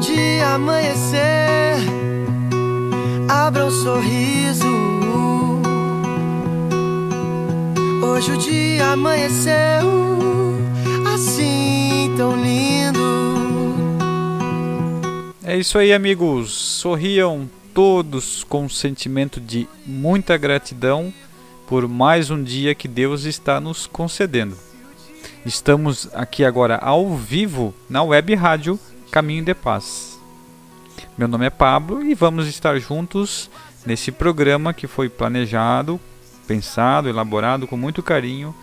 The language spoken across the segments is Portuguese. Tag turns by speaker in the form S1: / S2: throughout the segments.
S1: Dia amanhecer, abra um sorriso. Hoje o dia amanheceu assim tão lindo.
S2: É isso aí, amigos. Sorriam todos com um sentimento de muita gratidão por mais um dia que Deus está nos concedendo. Estamos aqui agora ao vivo na web rádio Caminho de Paz. Meu nome é Pablo e vamos estar juntos nesse programa que foi planejado, pensado, elaborado com muito carinho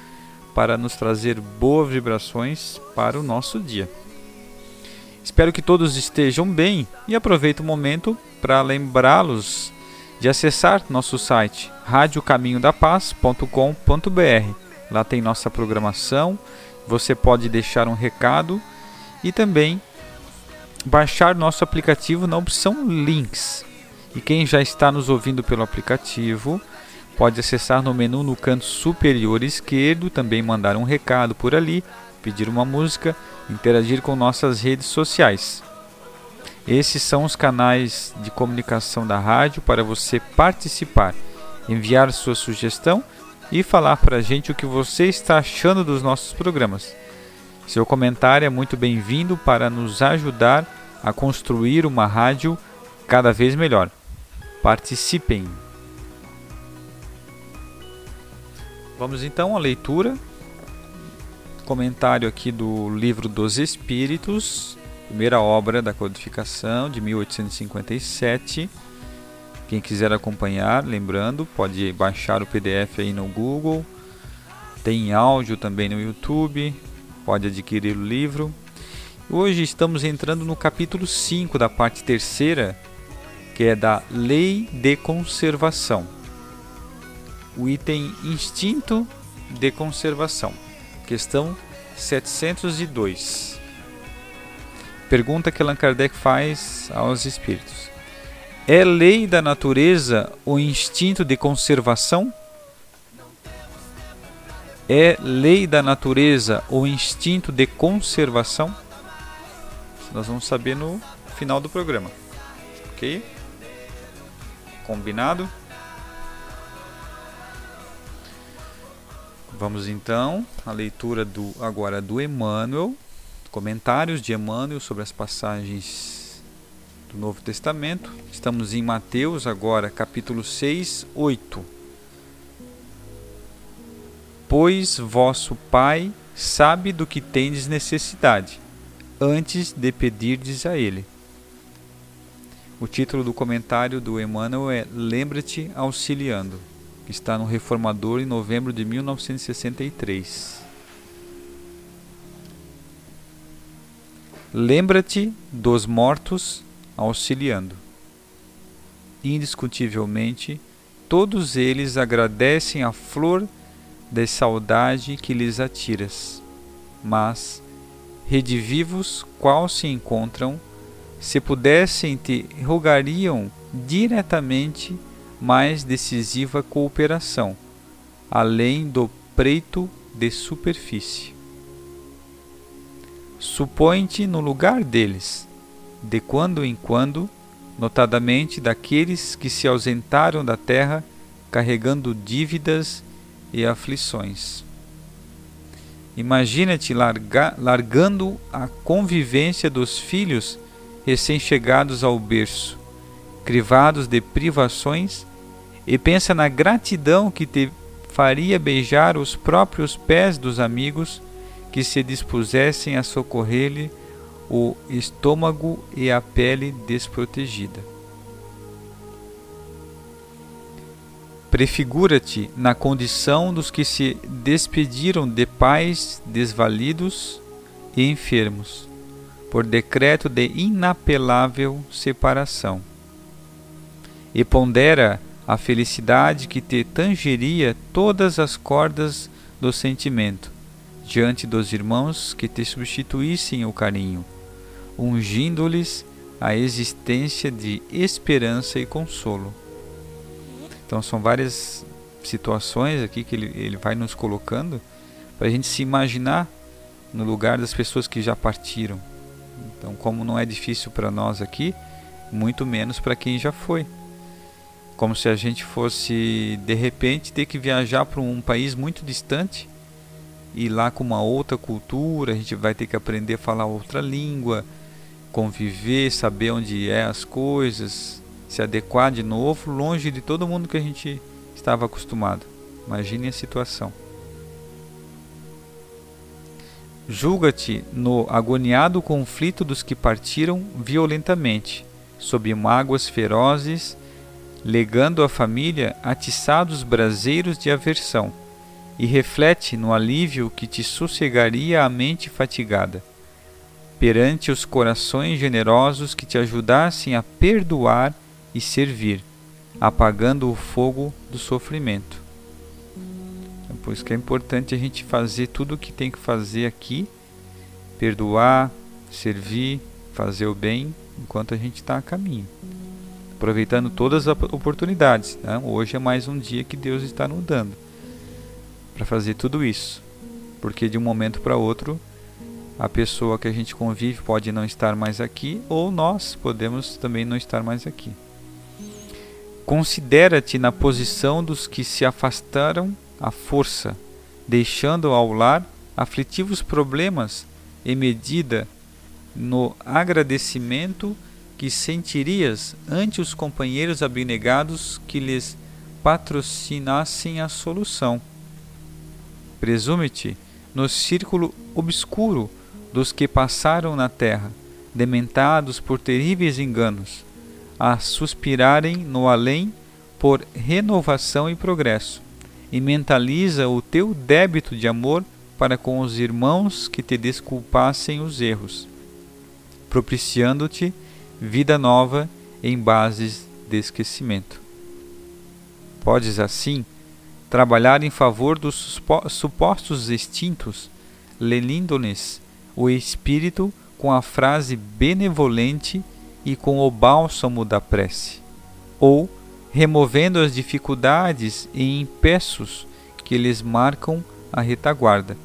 S2: para nos trazer boas vibrações para o nosso dia. Espero que todos estejam bem e aproveito o momento para lembrá-los de acessar nosso site radiocaminhodapaz.com.br. Lá tem nossa programação, você pode deixar um recado e também baixar nosso aplicativo na opção Links. E quem já está nos ouvindo pelo aplicativo, pode acessar no menu no canto superior esquerdo, também mandar um recado por ali, pedir uma música, interagir com nossas redes sociais. Esses são os canais de comunicação da rádio para você participar, enviar sua sugestão e falar para a gente o que você está achando dos nossos programas. Seu comentário é muito bem-vindo para nos ajudar a construir uma rádio cada vez melhor. Participem! Vamos então à leitura. Comentário aqui do Livro dos Espíritos, primeira obra da codificação de 1857. Quem quiser acompanhar, lembrando, pode baixar o PDF aí no Google. Tem áudio também no YouTube, pode adquirir o livro. Hoje estamos entrando no capítulo 5 da parte terceira, que é da Lei de Conservação. O item Instinto de Conservação, questão 702. Pergunta que Allan Kardec faz aos espíritos: É lei da natureza o instinto de conservação? É lei da natureza o instinto de conservação? Nós vamos saber no final do programa. Ok? Combinado? Vamos então à leitura do agora do Emmanuel, comentários de Emmanuel sobre as passagens do Novo Testamento. Estamos em Mateus agora, capítulo 6, 8. Pois vosso Pai sabe do que tendes necessidade, antes de pedirdes a Ele. O título do comentário do Emmanuel é Lembra-te auxiliando, que está no Reformador em novembro de 1963. Lembra-te dos mortos auxiliando. Indiscutivelmente, todos eles agradecem a flor de saudade que lhes atiras. Mas, redivivos qual se encontram, se pudessem te rogariam diretamente mais decisiva cooperação, além do preito de superfície. Supõe-te no lugar deles, de quando em quando, notadamente daqueles que se ausentaram da terra carregando dívidas e aflições. Imagina-te larga, largando a convivência dos filhos recém-chegados ao berço, crivados de privações, e pensa na gratidão que te faria beijar os próprios pés dos amigos que se dispusessem a socorrer-lhe o estômago e a pele desprotegida. Prefigura-te na condição dos que se despediram de pais desvalidos e enfermos, por decreto de inapelável separação. E pondera a felicidade que te tangeria todas as cordas do sentimento, diante dos irmãos que te substituíssem o carinho, ungindo-lhes a existência de esperança e consolo. Então são várias situações aqui que ele, ele vai nos colocando para a gente se imaginar no lugar das pessoas que já partiram. Então, como não é difícil para nós aqui, muito menos para quem já foi. Como se a gente fosse de repente ter que viajar para um país muito distante e lá com uma outra cultura, a gente vai ter que aprender a falar outra língua, conviver, saber onde é as coisas, se adequar de novo, longe de todo mundo que a gente estava acostumado. Imagine a situação. Julga-te no agoniado conflito dos que partiram violentamente, sob mágoas ferozes, legando à família atiçados braseiros de aversão, e reflete no alívio que te sossegaria a mente fatigada, perante os corações generosos que te ajudassem a perdoar e servir, apagando o fogo do sofrimento. É por isso que é importante a gente fazer tudo o que tem que fazer aqui, perdoar, servir, fazer o bem enquanto a gente está a caminho. Aproveitando todas as oportunidades. Né? Hoje é mais um dia que Deus está nos dando para fazer tudo isso. Porque de um momento para outro, a pessoa que a gente convive pode não estar mais aqui, ou nós podemos também não estar mais aqui. Considera-te na posição dos que se afastaram à força, deixando ao lar aflitivos problemas e medida no agradecimento que sentirias ante os companheiros abnegados que lhes patrocinassem a solução. Presume-te no círculo obscuro dos que passaram na terra, dementados por terríveis enganos, a suspirarem no além por renovação e progresso, e mentaliza o teu débito de amor para com os irmãos que te desculpassem os erros, propiciando-te vida nova em bases de esquecimento. Podes assim trabalhar em favor dos supostos extintos, lenindo-lhes o espírito com a frase benevolente e com o bálsamo da prece, ou removendo as dificuldades e empeços que lhes marcam a retaguarda.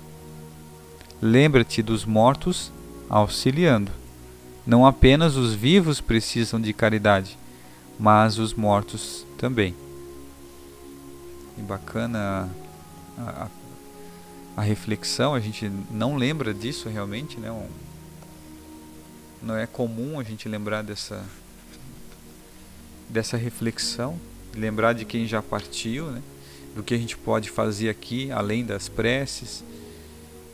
S2: Lembra-te dos mortos auxiliando. Não apenas os vivos precisam de caridade, mas os mortos também. E bacana a, a, a reflexão, a gente não lembra disso realmente, né? Um, não é comum a gente lembrar dessa dessa reflexão, lembrar de quem já partiu, né? do que a gente pode fazer aqui, além das preces,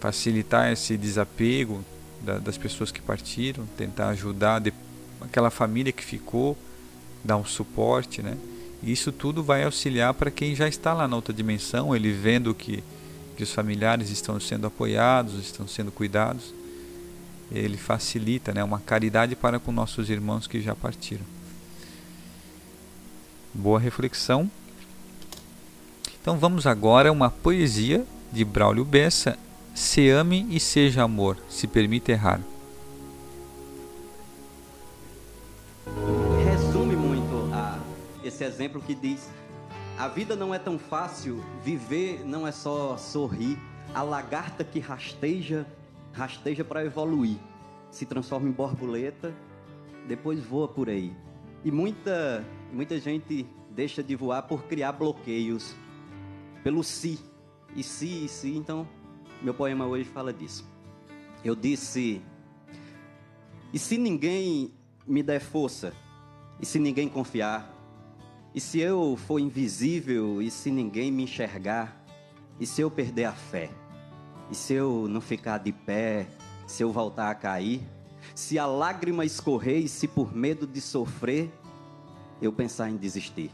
S2: facilitar esse desapego da, das pessoas que partiram, tentar ajudar de, aquela família que ficou, dar um suporte, né? isso tudo vai auxiliar para quem já está lá na outra dimensão, ele vendo que, que os familiares estão sendo apoiados, estão sendo cuidados ele facilita né, uma caridade para com nossos irmãos que já partiram. Boa reflexão. Então vamos agora a uma poesia de Braulio Bessa, Se ame e seja amor, se permita errar.
S3: resume muito a- esse exemplo que diz: a vida não é tão fácil, viver não é só sorrir. A lagarta que rasteja, rasteja para evoluir, se transforma em borboleta, depois voa por aí. E muita, muita gente deixa de voar por criar bloqueios pelo si. E si, e si. Então, meu poema hoje fala disso. Eu disse e se ninguém me der força? E se ninguém confiar? E se eu for invisível? E se ninguém me enxergar? E se eu perder a fé? E se eu não ficar de pé? Se eu voltar a cair? Se a lágrima escorrer e se por medo de sofrer eu pensar em desistir?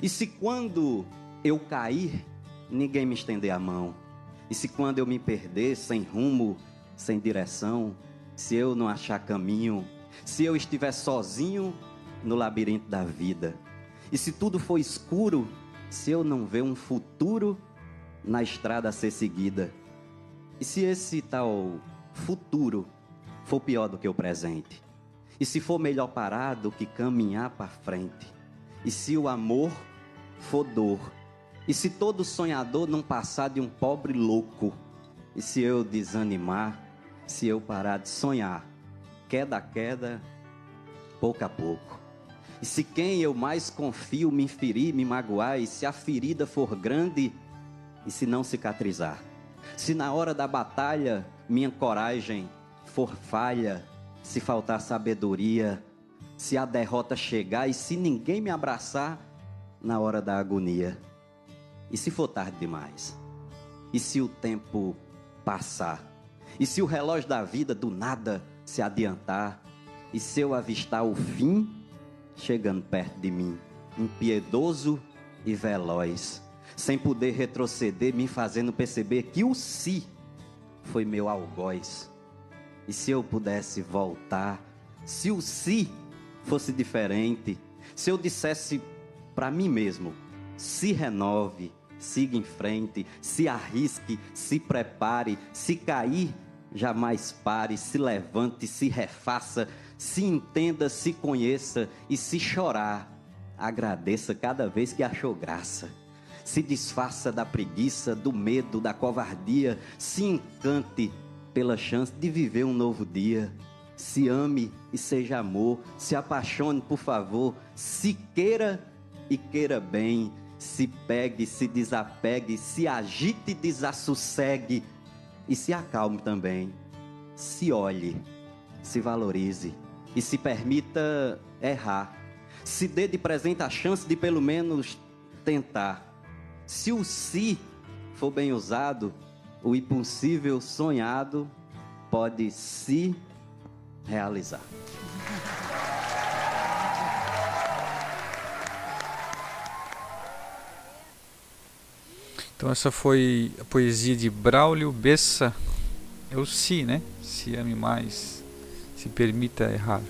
S3: E se quando eu cair, ninguém me estender a mão? E se quando eu me perder sem rumo, sem direção, se eu não achar caminho, se eu estiver sozinho no labirinto da vida, e se tudo for escuro, se eu não ver um futuro na estrada a ser seguida, e se esse tal futuro for pior do que o presente, e se for melhor parar do que caminhar para frente, e se o amor for dor, e se todo sonhador não passar de um pobre louco, e se eu desanimar, se eu parar de sonhar, queda a queda, pouco a pouco. E se quem eu mais confio me ferir, me magoar, e se a ferida for grande, e se não cicatrizar, se na hora da batalha minha coragem for falha, se faltar sabedoria, se a derrota chegar e se ninguém me abraçar na hora da agonia, e se for tarde demais, e se o tempo passar, e se o relógio da vida do nada se adiantar, e se eu avistar o fim chegando perto de mim, impiedoso e veloz, sem poder retroceder, me fazendo perceber que o si foi meu algoz. E se eu pudesse voltar, se o si fosse diferente, se eu dissesse para mim mesmo, se renove, siga em frente, se arrisque, se prepare, se cair, jamais pare, se levante, se refaça, se entenda, se conheça e se chorar, agradeça cada vez que achou graça. Se desfaça da preguiça, do medo, da covardia, se encante pela chance de viver um novo dia. Se ame e seja amor, se apaixone, por favor, se queira e queira bem, se pegue, se desapegue, se agite e desassossegue e se acalme também. Se olhe, se valorize e se permita errar. Se dê de presente a chance de pelo menos tentar. Se o si for bem usado, o impossível sonhado pode se realizar.
S2: Então essa foi a poesia de Braulio Bessa. É o si, né? Se ame mais, se permita errar.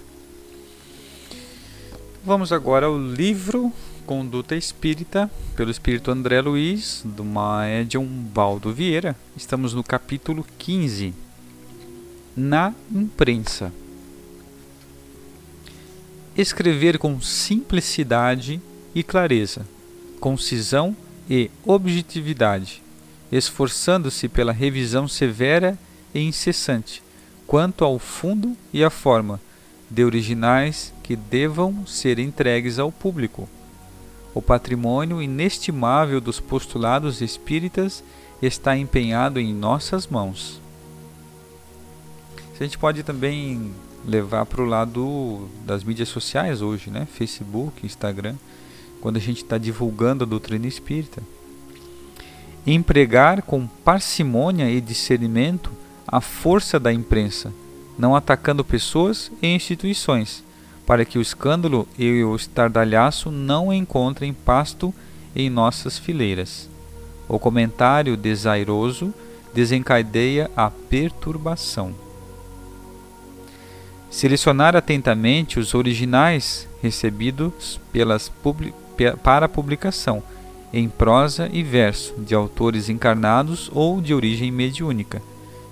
S2: Vamos agora ao livro Conduta Espírita, pelo Espírito André Luiz, do Maedion Baldo Vieira. Estamos no capítulo 15, Na Imprensa. Escrever com simplicidade e clareza, concisão e objetividade, esforçando-se pela revisão severa e incessante quanto ao fundo e à forma de originais que devam ser entregues ao público. O patrimônio inestimável dos postulados espíritas está empenhado em nossas mãos. A gente pode também levar para o lado das mídias sociais hoje, né? Facebook, Instagram, quando a gente está divulgando a doutrina espírita. Empregar com parcimônia e discernimento a força da imprensa, não atacando pessoas e instituições, para que o escândalo e o estardalhaço não encontrem pasto em nossas fileiras. O comentário desairoso desencadeia a perturbação. Selecionar atentamente os originais recebidos pelas publi para publicação em prosa e verso, de autores encarnados ou de origem mediúnica,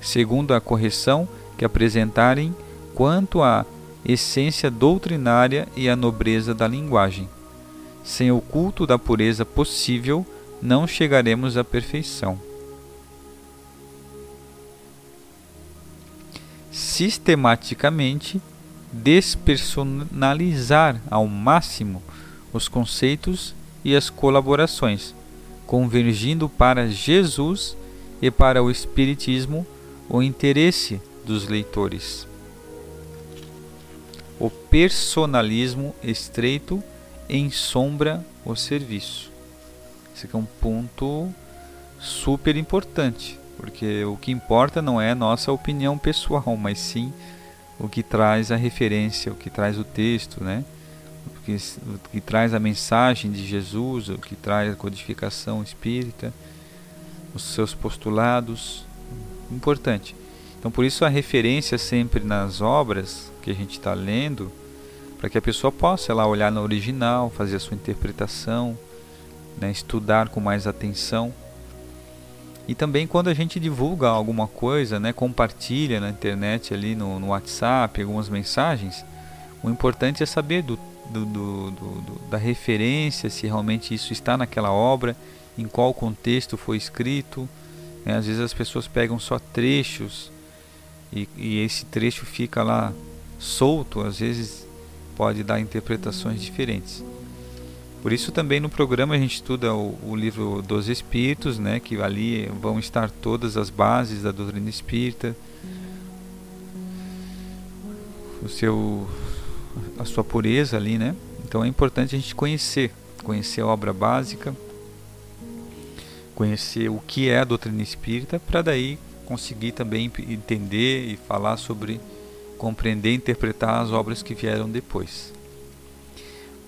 S2: segundo a correção que apresentarem quanto à essência doutrinária e à nobreza da linguagem. Sem o culto da pureza possível, não chegaremos à perfeição. Sistematicamente, despersonalizar ao máximo os conceitos e as colaborações, convergindo para Jesus e para o Espiritismo o interesse dos leitores. O personalismo estreito ensombra o serviço. Esse aqui é um ponto super importante, porque o que importa não é a nossa opinião pessoal, mas sim o que traz a referência, o que traz o texto, né? o, que, o que traz a mensagem de Jesus, o que traz a codificação espírita, os seus postulados. Importante. Então, por isso, a referência sempre nas obras que a gente está lendo, para que a pessoa possa lá olhar no original, fazer a sua interpretação, né, estudar com mais atenção. E também quando a gente divulga alguma coisa, né, compartilha na internet ali no, no WhatsApp algumas mensagens, o importante é saber do, do, do, da referência, se realmente isso está naquela obra, em qual contexto foi escrito. Né? Às vezes as pessoas pegam só trechos e, e esse trecho fica lá solto, às vezes pode dar interpretações diferentes. Por isso também no programa a gente estuda o, o, livro dos Espíritos, né, que ali vão estar todas as bases da doutrina espírita, o seu a sua pureza ali, né? Então é importante a gente conhecer, conhecer a obra básica, conhecer o que é a doutrina espírita, para daí conseguir também entender e falar sobre, compreender e interpretar as obras que vieram depois.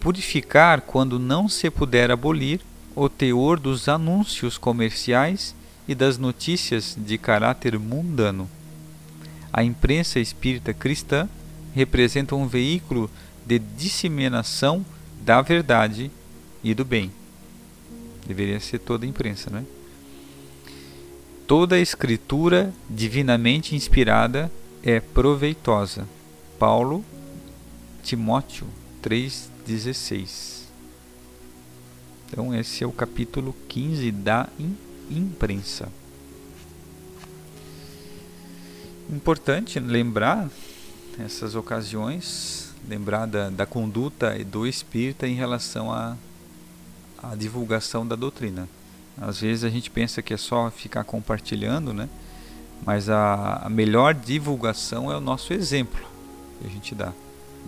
S2: Purificar quando não se puder abolir o teor dos anúncios comerciais e das notícias de caráter mundano. A imprensa espírita cristã representa um veículo de disseminação da verdade e do bem. Deveria ser toda a imprensa, né? Toda a escritura divinamente inspirada é proveitosa. Paulo Timóteo 3:16. Então esse é o capítulo 15 da imprensa. Importante lembrar essas ocasiões, lembrar da, da conduta do espírita em relação à, à divulgação da doutrina. Às vezes a gente pensa que é só ficar compartilhando, né? Mas a, a melhor divulgação é o nosso exemplo que a gente dá.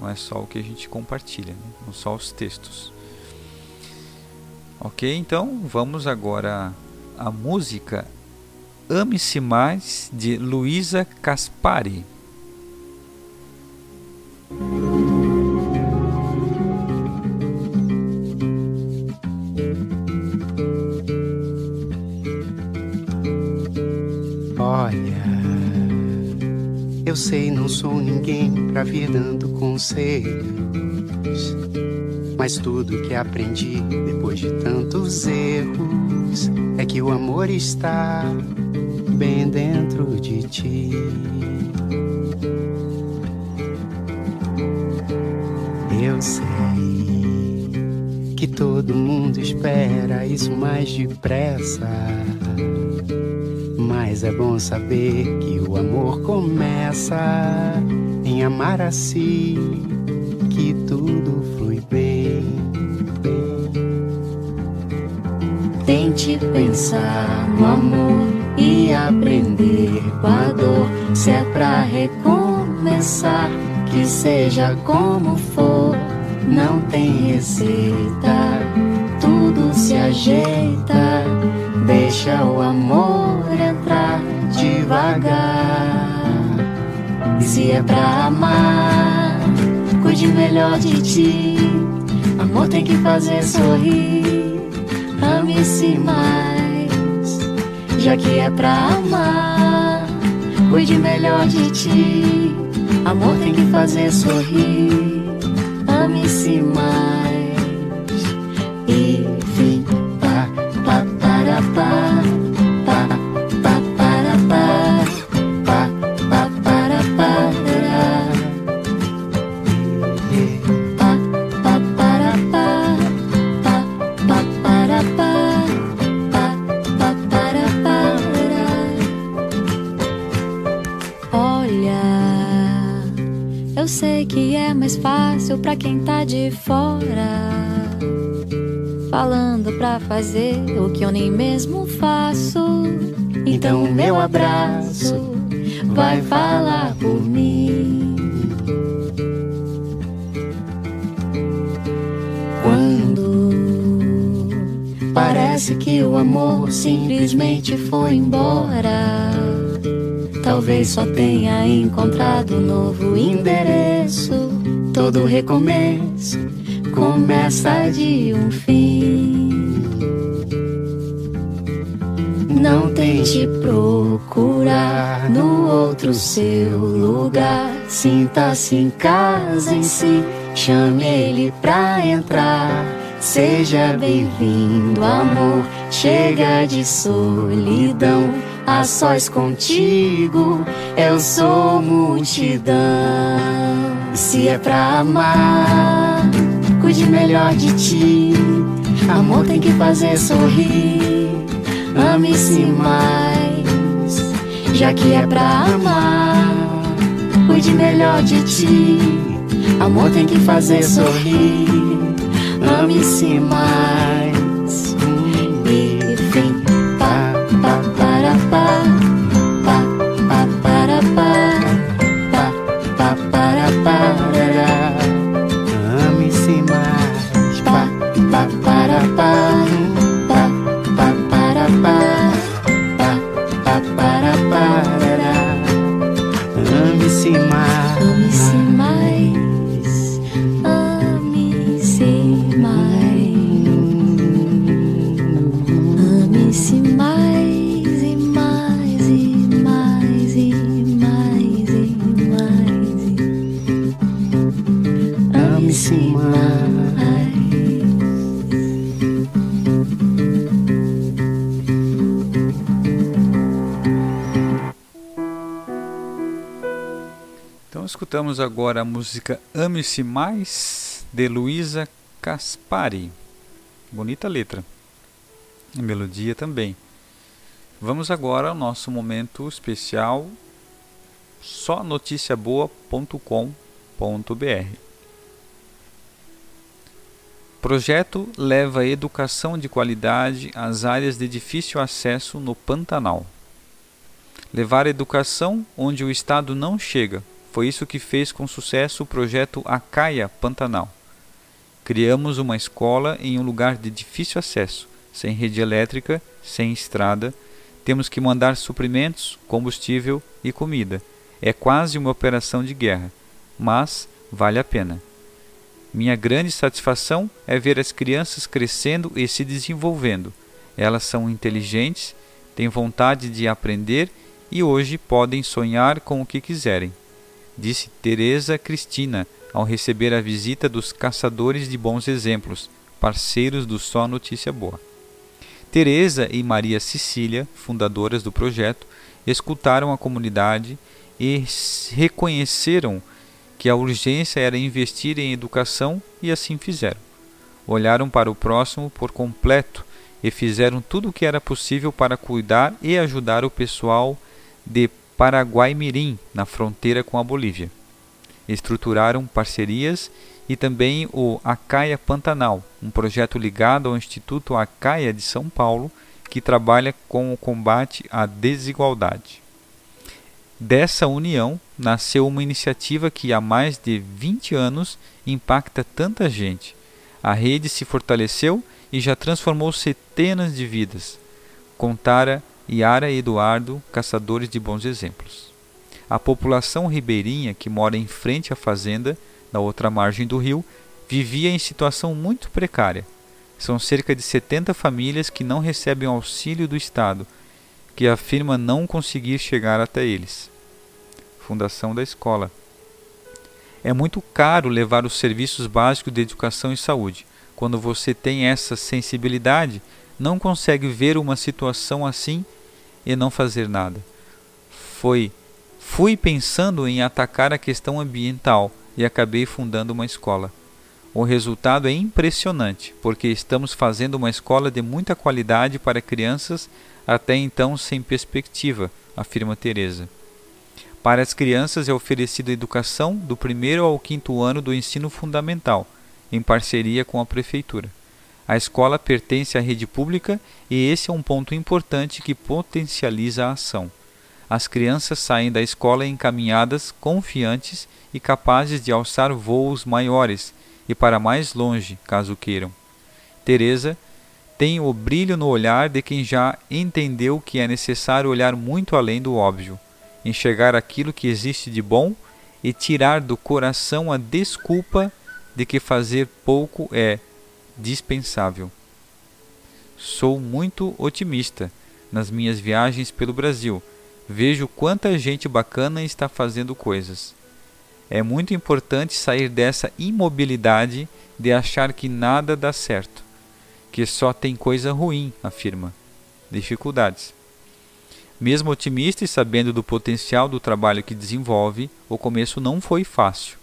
S2: Não é só o que a gente compartilha, né? não só os textos. Ok, então vamos agora à música Ame-se Mais de Luísa Caspari.
S4: Eu sei não sou ninguém pra vir dando conselhos, mas tudo que aprendi depois de tantos erros é que o amor está bem dentro de ti. Eu sei que todo mundo espera isso mais depressa. Mas é bom saber que o amor começa em amar a si, que tudo flui bem.
S5: Tente pensar no amor e aprender com a dor. Se é pra recomeçar, que seja como for, não tem receita, tudo se ajeita. Deixa o amor entrar devagar. E se é pra amar, cuide melhor de ti. Amor tem que fazer sorrir. Ame-se mais, já que é pra amar. Cuide melhor de ti. Amor tem que fazer sorrir. Ame-se mais. E
S4: eu
S5: sei que é mais fácil pra quem tá de fora. Falando pra fazer o que eu nem mesmo faço. Então, meu abraço vai falar por mim. Quando parece que o amor simplesmente foi embora. Talvez só tenha encontrado um novo endereço. Todo recomeço começa de um fim. Não tente procurar no outro seu lugar. Sinta-se em casa em si. Chame ele pra entrar. Seja bem-vindo, amor. Chega de solidão. A sós contigo, eu sou multidão. Se é pra amar, cuide melhor de ti. Amor tem que fazer sorrir. Ame-se mais, já que é pra amar. Cuide melhor de ti. Amor tem que fazer sorrir. Ame-se mais.
S2: Escutamos agora a música Ame-se Mais de Luísa Caspari. Bonita letra. E melodia também. Vamos agora ao nosso momento especial só noticiaboa.com.br. Projeto leva educação de qualidade às áreas de difícil acesso no Pantanal. Levar educação onde o Estado não chega. Foi isso que fez com sucesso o projeto Acaia Pantanal. Criamos uma escola em um lugar de difícil acesso, sem rede elétrica, sem estrada. Temos que mandar suprimentos, combustível e comida. É quase uma operação de guerra, mas vale a pena. Minha grande satisfação é ver as crianças crescendo e se desenvolvendo. Elas são inteligentes, têm vontade de aprender e hoje podem sonhar com o que quiserem, disse Teresa Cristina ao receber a visita dos caçadores de bons exemplos, parceiros do Só Notícia Boa. Teresa e Maria Cecília, fundadoras do projeto, escutaram a comunidade e reconheceram que a urgência era investir em educação e assim fizeram. Olharam para o próximo por completo e fizeram tudo o que era possível para cuidar e ajudar o pessoal de Paraguai-Mirim, na fronteira com a Bolívia. Estruturaram parcerias e também o Acaia Pantanal, um projeto ligado ao Instituto Acaia de São Paulo, que trabalha com o combate à desigualdade. Dessa união nasceu uma iniciativa que há mais de 20 anos impacta tanta gente. A rede se fortaleceu e já transformou centenas de vidas. Contara Yara e Eduardo, caçadores de bons exemplos. A população ribeirinha que mora em frente à fazenda, na outra margem do rio, vivia em situação muito precária. São cerca de 70 famílias que não recebem auxílio do Estado, que afirma não conseguir chegar até eles. Fundação da escola. É muito caro levar os serviços básicos de educação e saúde. Quando você tem essa sensibilidade, não consegue ver uma situação assim e não fazer nada. Foi fui pensando em atacar a questão ambiental e acabei fundando uma escola. O resultado é impressionante, porque estamos fazendo uma escola de muita qualidade para crianças até então sem perspectiva, afirma Teresa. Para as crianças é oferecida educação do primeiro ao quinto ano do ensino fundamental, em parceria com a prefeitura. A escola pertence à rede pública e esse é um ponto importante que potencializa a ação. As crianças saem da escola encaminhadas, confiantes e capazes de alçar voos maiores e para mais longe, caso queiram. Teresa tem o brilho no olhar de quem já entendeu que é necessário olhar muito além do óbvio enxergar aquilo que existe de bom e tirar do coração a desculpa de que fazer pouco é dispensável. Sou muito otimista nas minhas viagens pelo Brasil. Vejo quanta gente bacana está fazendo coisas. É muito importante sair dessa imobilidade de achar que nada dá certo, que só tem coisa ruim, afirma. Dificuldades. Mesmo otimista e sabendo do potencial do trabalho que desenvolve, o começo não foi fácil.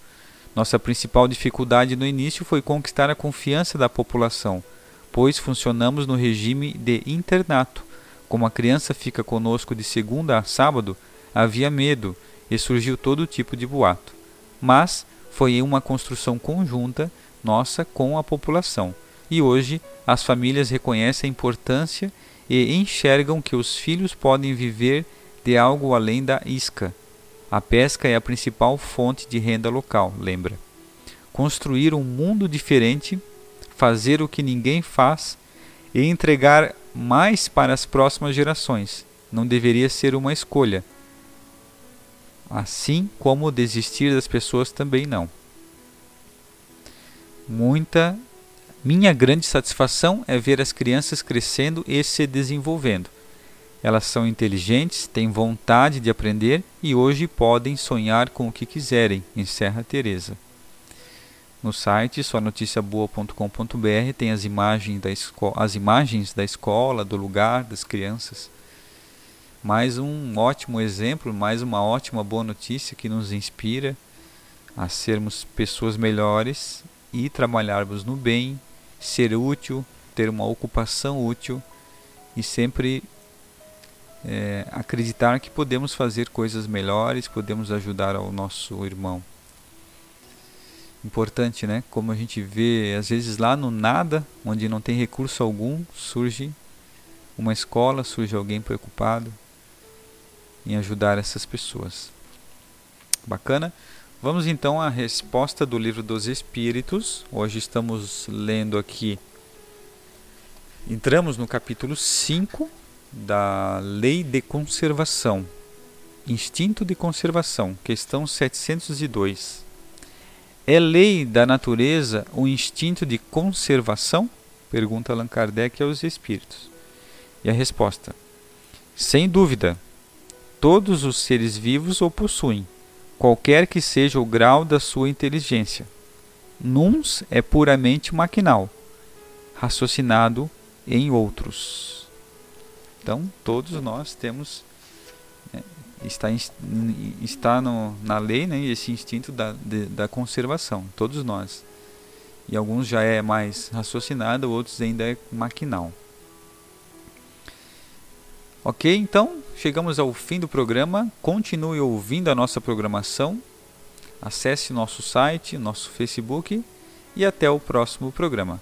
S2: Nossa principal dificuldade no início foi conquistar a confiança da população, pois funcionamos no regime de internato. Como a criança fica conosco de segunda a sábado, havia medo e surgiu todo tipo de boato. Mas foi uma construção conjunta nossa com a população. E hoje as famílias reconhecem a importância e enxergam que os filhos podem viver de algo além da isca. A pesca é a principal fonte de renda local, lembra? Construir um mundo diferente, fazer o que ninguém faz e entregar mais para as próximas gerações não deveria ser uma escolha. Assim como desistir das pessoas também não. Muita minha grande satisfação é ver as crianças crescendo e se desenvolvendo. Elas são inteligentes, têm vontade de aprender e hoje podem sonhar com o que quiserem, encerra Teresa. No site sonoticiaboa.com.br tem as imagens, da as imagens da escola, do lugar, das crianças. Mais um ótimo exemplo, mais uma ótima boa notícia que nos inspira a sermos pessoas melhores e trabalharmos no bem, ser útil, ter uma ocupação útil e sempre é, acreditar que podemos fazer coisas melhores, podemos ajudar ao nosso irmão. Importante, né? Como a gente vê, às vezes lá no nada, onde não tem recurso algum, surge uma escola, surge alguém preocupado em ajudar essas pessoas. Bacana? Vamos então à resposta do livro dos Espíritos. Hoje estamos lendo aqui. Entramos no capítulo 5 da Lei de Conservação. Instinto de conservação, questão 702. É lei da natureza o instinto de conservação? Pergunta Allan Kardec aos espíritos. E a resposta: Sem dúvida, todos os seres vivos o possuem qualquer que seja o grau da sua inteligência. Nuns é puramente maquinal, raciocinado em outros. Então, todos nós temos né, está está no, na lei, né, esse instinto da, de, da conservação, todos nós. E alguns já é mais raciocinado, outros ainda é maquinal. Ok, então chegamos ao fim do programa. Continue ouvindo a nossa programação. Acesse nosso site, nosso Facebook e até o próximo programa.